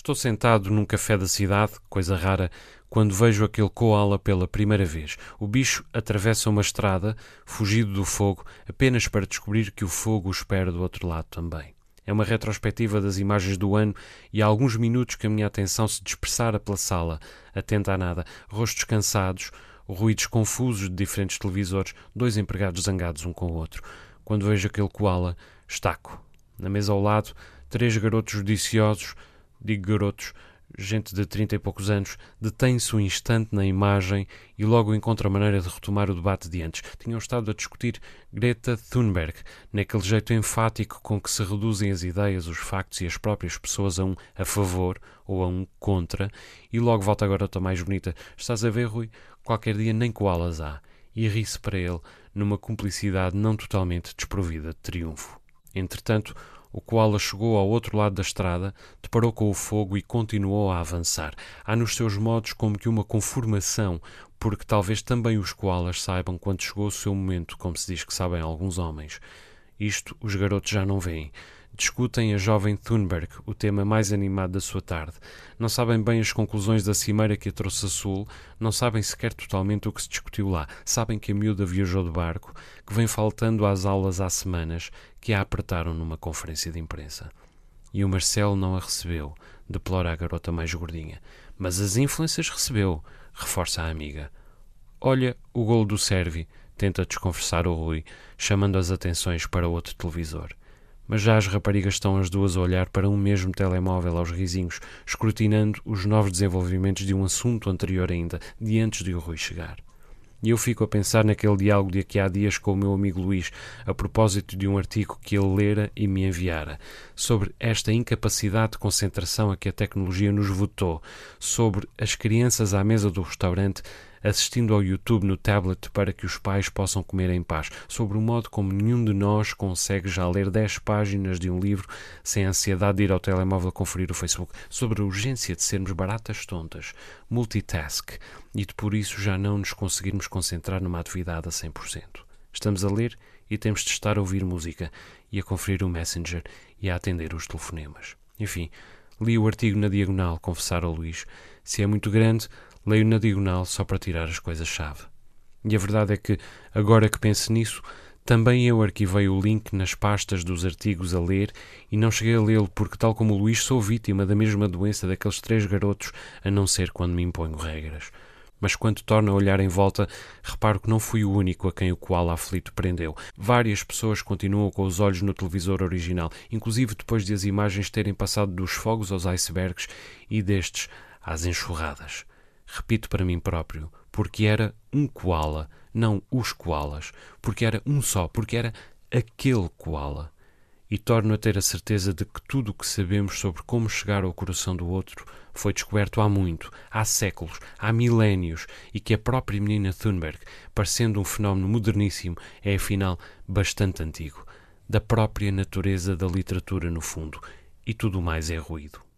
Estou sentado num café da cidade, coisa rara, quando vejo aquele koala pela primeira vez. O bicho atravessa uma estrada, fugido do fogo, apenas para descobrir que o fogo o espera do outro lado também. É uma retrospectiva das imagens do ano e há alguns minutos que a minha atenção se dispersara pela sala, atenta a nada, rostos cansados, ruídos confusos de diferentes televisores, dois empregados zangados um com o outro. Quando vejo aquele koala, estaco. Na mesa ao lado, três garotos judiciosos digo garotos, gente de trinta e poucos anos, detém-se um instante na imagem e logo encontra a maneira de retomar o debate de antes. Tinham estado a discutir Greta Thunberg, naquele jeito enfático com que se reduzem as ideias, os factos e as próprias pessoas a um a favor ou a um contra, e logo volta agora a mais bonita. Estás a ver, Rui? Qualquer dia nem koalas há. E ri-se para ele, numa cumplicidade não totalmente desprovida de triunfo. Entretanto, o koala chegou ao outro lado da estrada, deparou com o fogo e continuou a avançar. Há nos seus modos como que uma conformação, porque talvez também os koalas saibam quando chegou o seu momento, como se diz que sabem alguns homens. Isto os garotos já não veem discutem a jovem Thunberg, o tema mais animado da sua tarde. Não sabem bem as conclusões da cimeira que a trouxe a Sul, não sabem sequer totalmente o que se discutiu lá. Sabem que a miúda viajou de barco, que vem faltando às aulas há semanas, que a apertaram numa conferência de imprensa. E o Marcelo não a recebeu, deplora a garota mais gordinha. Mas as influências recebeu, reforça a amiga. Olha o golo do Servi, tenta desconversar o Rui, chamando as atenções para outro televisor mas já as raparigas estão as duas a olhar para um mesmo telemóvel aos risinhos, escrutinando os novos desenvolvimentos de um assunto anterior ainda, de antes de o Rui chegar. E eu fico a pensar naquele diálogo de aqui há dias com o meu amigo Luís, a propósito de um artigo que ele lera e me enviara, sobre esta incapacidade de concentração a que a tecnologia nos votou, sobre as crianças à mesa do restaurante assistindo ao YouTube no tablet para que os pais possam comer em paz, sobre o modo como nenhum de nós consegue já ler 10 páginas de um livro sem ansiedade de ir ao telemóvel conferir o Facebook, sobre a urgência de sermos baratas tontas, multitask, e de por isso já não nos conseguirmos concentrar numa atividade a 100%. Estamos a ler e temos de estar a ouvir música e a conferir o Messenger e a atender os telefonemas. Enfim, li o artigo na diagonal, confessar ao Luís. Se é muito grande, leio na diagonal só para tirar as coisas-chave. E a verdade é que, agora que penso nisso, também eu arquivei o link nas pastas dos artigos a ler e não cheguei a lê-lo porque, tal como o Luís, sou vítima da mesma doença daqueles três garotos, a não ser quando me imponho regras. Mas quando torno a olhar em volta, reparo que não fui o único a quem o koala aflito prendeu. Várias pessoas continuam com os olhos no televisor original, inclusive depois de as imagens terem passado dos fogos aos icebergs e destes às enxurradas. Repito para mim próprio, porque era um koala, não os koalas, porque era um só, porque era aquele koala. E torno a ter a certeza de que tudo o que sabemos sobre como chegar ao coração do outro foi descoberto há muito, há séculos, há milénios, e que a própria menina Thunberg, parecendo um fenómeno moderníssimo, é afinal bastante antigo, da própria natureza da literatura no fundo, e tudo mais é ruído.